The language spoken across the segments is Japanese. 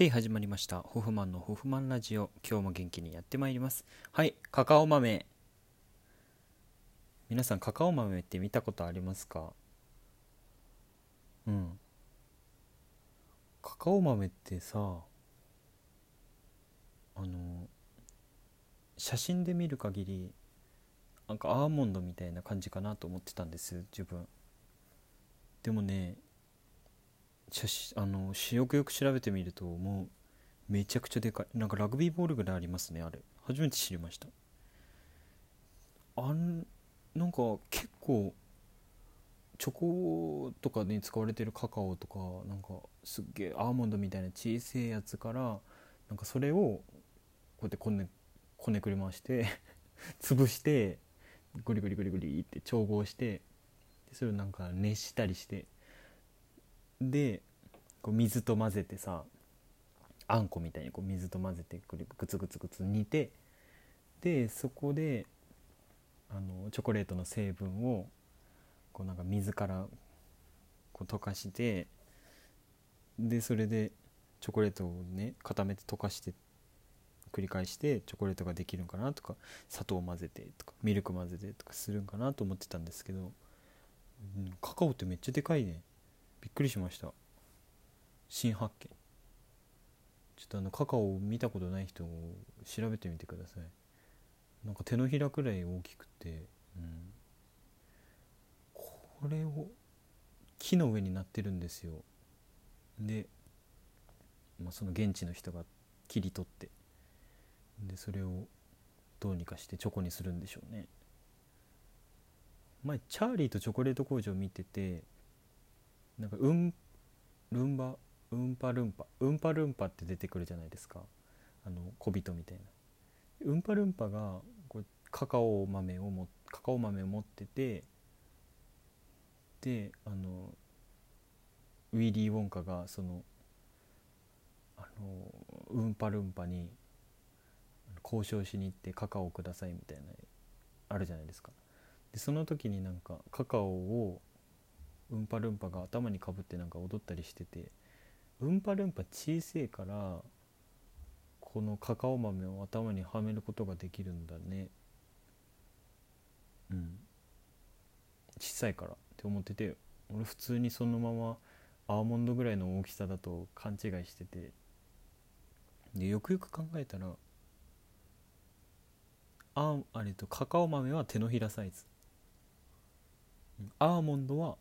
で始まりました。ホフマンのホフマンラジオ。今日も元気にやってまいります。はいカカオ豆。皆さんカカオ豆って見たことありますか？うん。カカオ豆ってさあの写真で見る限りなんかアーモンドみたいな感じかなと思ってたんです自分。でもね写真あのよくよく調べてみるともうめちゃくちゃでかい。なんかラグビーボールぐらいありますねあれ。初めて知りました。あんなんか結構チョコとかに使われてるカカオとかなんかすっげえアーモンドみたいな小さいやつからなんかそれをこうやってこねこねくり回して 潰してグリグリグリグリって調合してそれをなんか熱したりして。でこう水と混ぜてさあんこみたいにこう水と混ぜてグツグツグツ煮てでそこであのチョコレートの成分をこうなんか水からこう溶かしてでそれでチョコレートをね固めて溶かして繰り返してチョコレートができるんかなとか砂糖を混ぜてとかミルク混ぜてとかするんかなと思ってたんですけど、うん、カカオってめっちゃでかいね。びっくりしました。新発見。ちょっとあのカカオを見たことない人を調べてみてください。なんか手のひらくらい大きくて、うん、これを木の上になってるんですよ。で、まあ、その現地の人が切り取って。でそれをどうにかしてチョコにするんでしょうね。前チャーリーとチョコレート工場見ててなんかうんルンバうんぱルンパうんぱルンパって出てくるじゃないですか。あの小人みたいな。うんぱルンパがこうカカオ豆をもカカオ豆を持っててであのウィリー・ウォンカがそのあのうんぱルンパに交渉しに行ってカカオをくださいみたいなあるじゃないですか。でその時になんかカカオをうんぱるんぱが頭にかぶってなんか踊ったりしててうんぱるんぱ小せえからこのカカオ豆を頭にはめることができるんだね。うん。小さいから。って思ってて俺普通にそのままアーモンドぐらいの大きさだと勘違いしてて。でよくよく考えたらああれとカカオ豆は手のひらサイズ。アーモンドは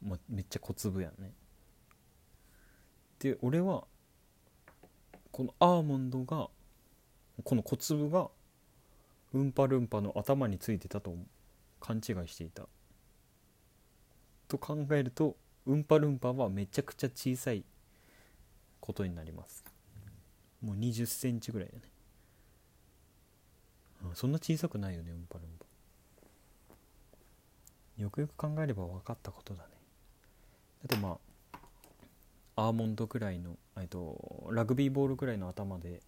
まめっちゃ小粒やんねで俺はこのアーモンドがこの小粒がうんぱるんぱの頭についてたと勘違いしていた。と考えるとうんぱるんぱはめちゃくちゃ小さいことになります。もう2 0センチぐらいだね、そんな小さくないよねうんぱるんぱよくよく考えれば分かったことだね。あとまあアーモンドぐらいのえっとラグビーボールぐらいの頭で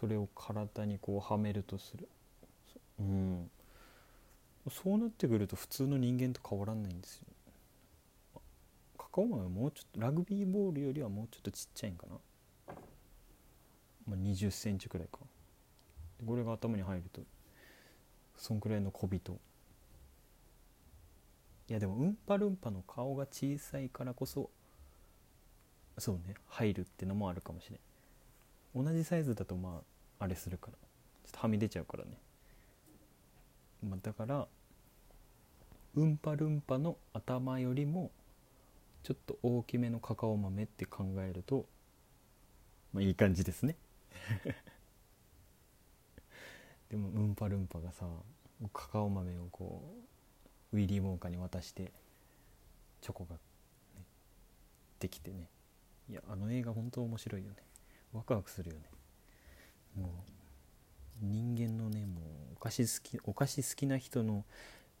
それを体にこうはめるとする。うん。そうなってくると普通の人間と変わらないんですよ。カカオ豆はもうちょっとラグビーボールよりはもうちょっとちっちゃいんかな、まあ、2 0センチくらいか。これが頭に入るとそんくらいの小人。いやでもうんぱるんぱの顔が小さいからこそそうね入るってのもあるかもしれん。同じサイズだとまああれするから。ちょっとはみ出ちゃうからね、まあ、だからうんぱるんぱの頭よりもちょっと大きめのカカオ豆って考えるとまあいい感じですね。でもうんぱるんぱがさカカオ豆をこうウィリー・ウォンカに渡してチョコが、ね、できてね。いやあの映画本当面白いよね。ワクワクするよね。もう人間のねもうお菓子好きお菓子好きな人の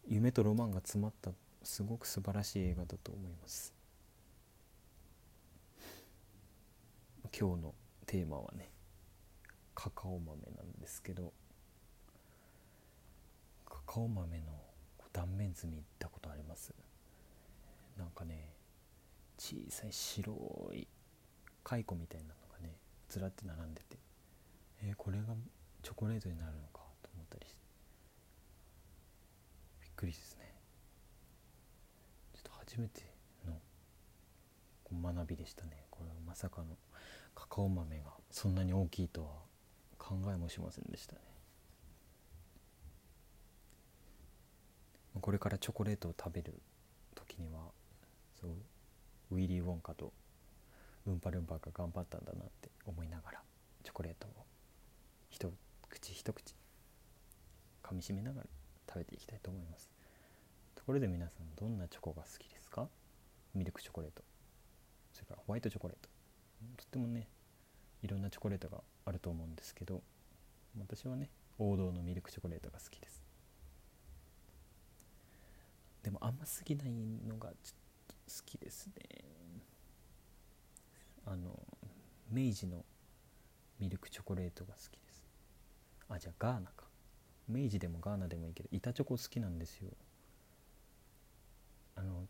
夢とロマンが詰まったすごく素晴らしい映画だと思います。今日のテーマはねカカオ豆なんですけどカカオ豆の断面図見行ったことあります？なんかね小さい白い蚕みたいなのがねずらって並んでてえー、これがチョコレートになるのかと思ったりしてびっくりですね。ちょっと初めての学びでしたね。これはまさかのカカオ豆がそんなに大きいとは考えもしませんでしたね。これからチョコレートを食べる時にはそうウィリー・ウォンカとウンパルンパが頑張ったんだなって思いながらチョコレートを一口一口噛みしめながら食べていきたいと思います。ところで皆さんどんなチョコが好きですか？ミルクチョコレート。それからホワイトチョコレート。とってもねいろんなチョコレートがあると思うんですけど私はね王道のミルクチョコレートが好きです。でも甘すぎないのがちょっと好きですね。あの明治のミルクチョコレートが好きです。あじゃあガーナか。明治でもガーナでもいいけど板チョコ好きなんですよ。あの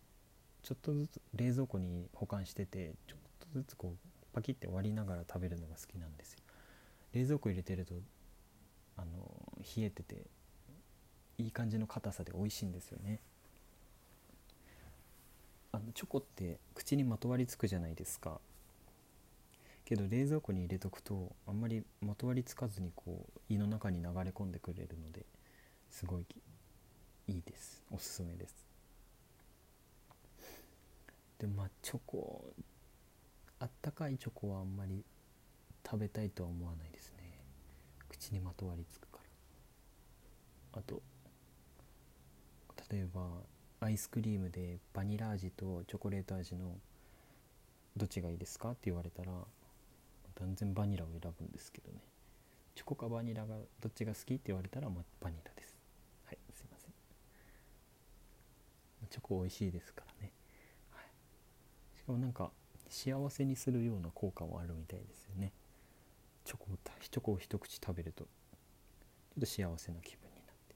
ちょっとずつ冷蔵庫に保管しててちょっとずつこうパキッて割りながら食べるのが好きなんですよ。冷蔵庫入れてるとあの冷えてていい感じの硬さで美味しいんですよね。あのチョコって口にまとわりつくじゃないですか。けど冷蔵庫に入れとくとあんまりまとわりつかずにこう胃の中に流れ込んでくれるのですごいいいです。おすすめです。でまあチョコあったかいチョコはあんまり食べたいとは思わないですね。口にまとわりつくから。あと例えばアイスクリームでバニラ味とチョコレート味のどっちがいいですかって言われたら断然バニラを選ぶんですけどね。チョコかバニラがどっちが好きって言われたら、まあ、バニラです。はいすいません。チョコ美味しいですからね、はい、しかもなんか幸せにするような効果もあるみたいですよね。チョコをチョコを一口食べるとちょっと幸せな気分になって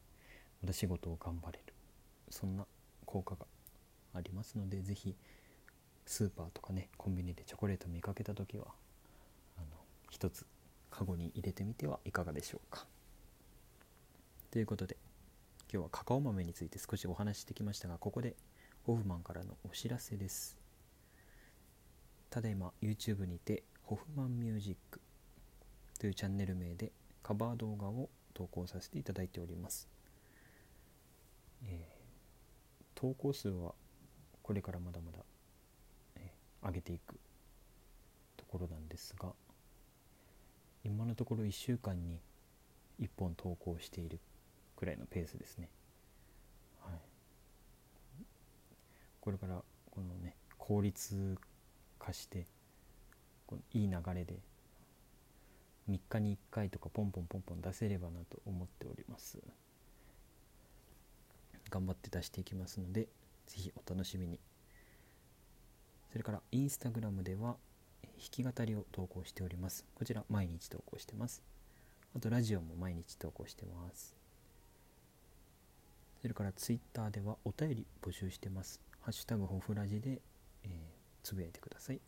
また仕事を頑張れる。そんな効果がありますので是非スーパーとかねコンビニでチョコレート見かけた時は一つカゴに入れてみてはいかがでしょうか。ということで今日はカカオ豆について少しお話ししてきましたがここでホフマンからのお知らせです。ただいま YouTube にてホフマンミュージックというチャンネル名でカバー動画を投稿させていただいております、えー、投稿数はこれからまだまだ、えー、上げていくところなんですが今のところ1週間に1本投稿しているくらいのペースですね。はい。これからこのね効率化してこのいい流れで3日に1回とかポンポンポンポン出せればなと思っております。頑張って出していきますので是非お楽しみに。それからインスタグラムではき語りを投稿しております。こちら毎日投稿してます。あとラジオも毎日投稿してます。それからツイッターではお便り募集してます。ハッシュタグホフラジで、えーつぶやいてください。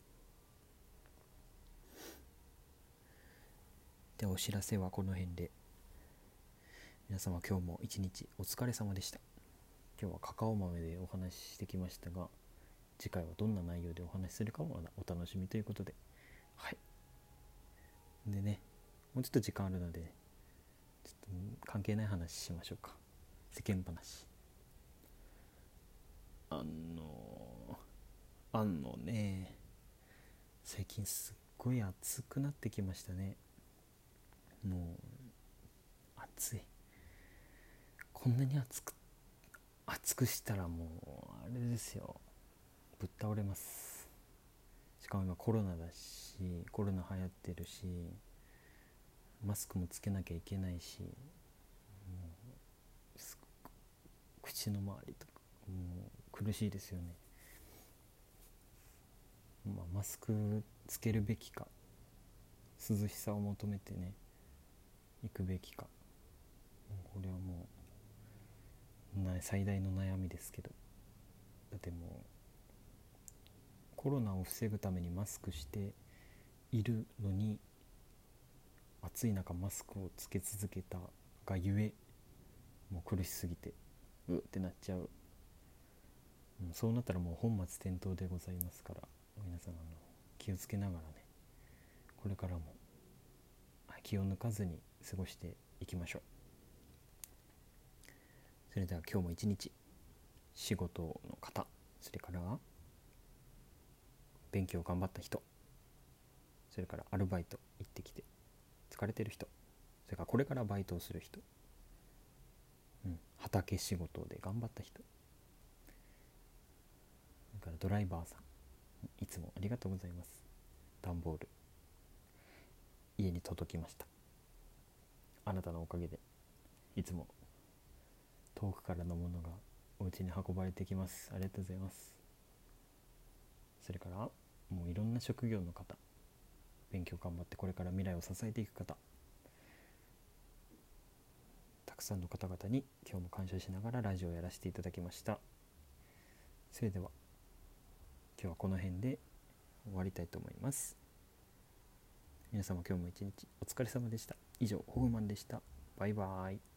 でお知らせはこの辺で。皆様今日も一日お疲れ様でした。今日はカカオ豆でお話ししてきましたが次回はどんな内容でお話しするかもお楽しみということで。はい。でねもうちょっと時間あるのでちょっと関係ない話しましょうか。世間話。あのあのね最近すっごい暑くなってきましたね。もう暑い。こんなに暑く暑くしたらもうあれですよ。ぶっ倒れます。しかも今コロナだしコロナ流行ってるしマスクもつけなきゃいけないし口の周りとかもう苦しいですよね。まあ、マスクつけるべきか涼しさを求めてね行くべきか。これはもう最大の悩みですけど。だってもうコロナを防ぐためにマスクしているのに暑い中マスクをつけ続けたがゆえもう苦しすぎてうってなっちゃう、うん、そうなったらもう本末転倒でございますから皆さんあの気をつけながらねこれからも気を抜かずに過ごしていきましょう。それでは今日も一日仕事の方それから勉強頑張った人。それからアルバイト行ってきて疲れてる人。それからこれからバイトをする人、うん、畑仕事で頑張った人。それからドライバーさん。いつもありがとうございます。段ボール。家に届きました。あなたのおかげで。いつも遠くからのものがお家に運ばれてきます。ありがとうございます。それからもういろんな職業の方勉強頑張ってこれから未来を支えていく方たくさんの方々に今日も感謝しながらラジオをやらせていただきました。それでは今日はこの辺で終わりたいと思います。皆様今日も一日お疲れ様でした。以上ホフマンでした。バイバーイ。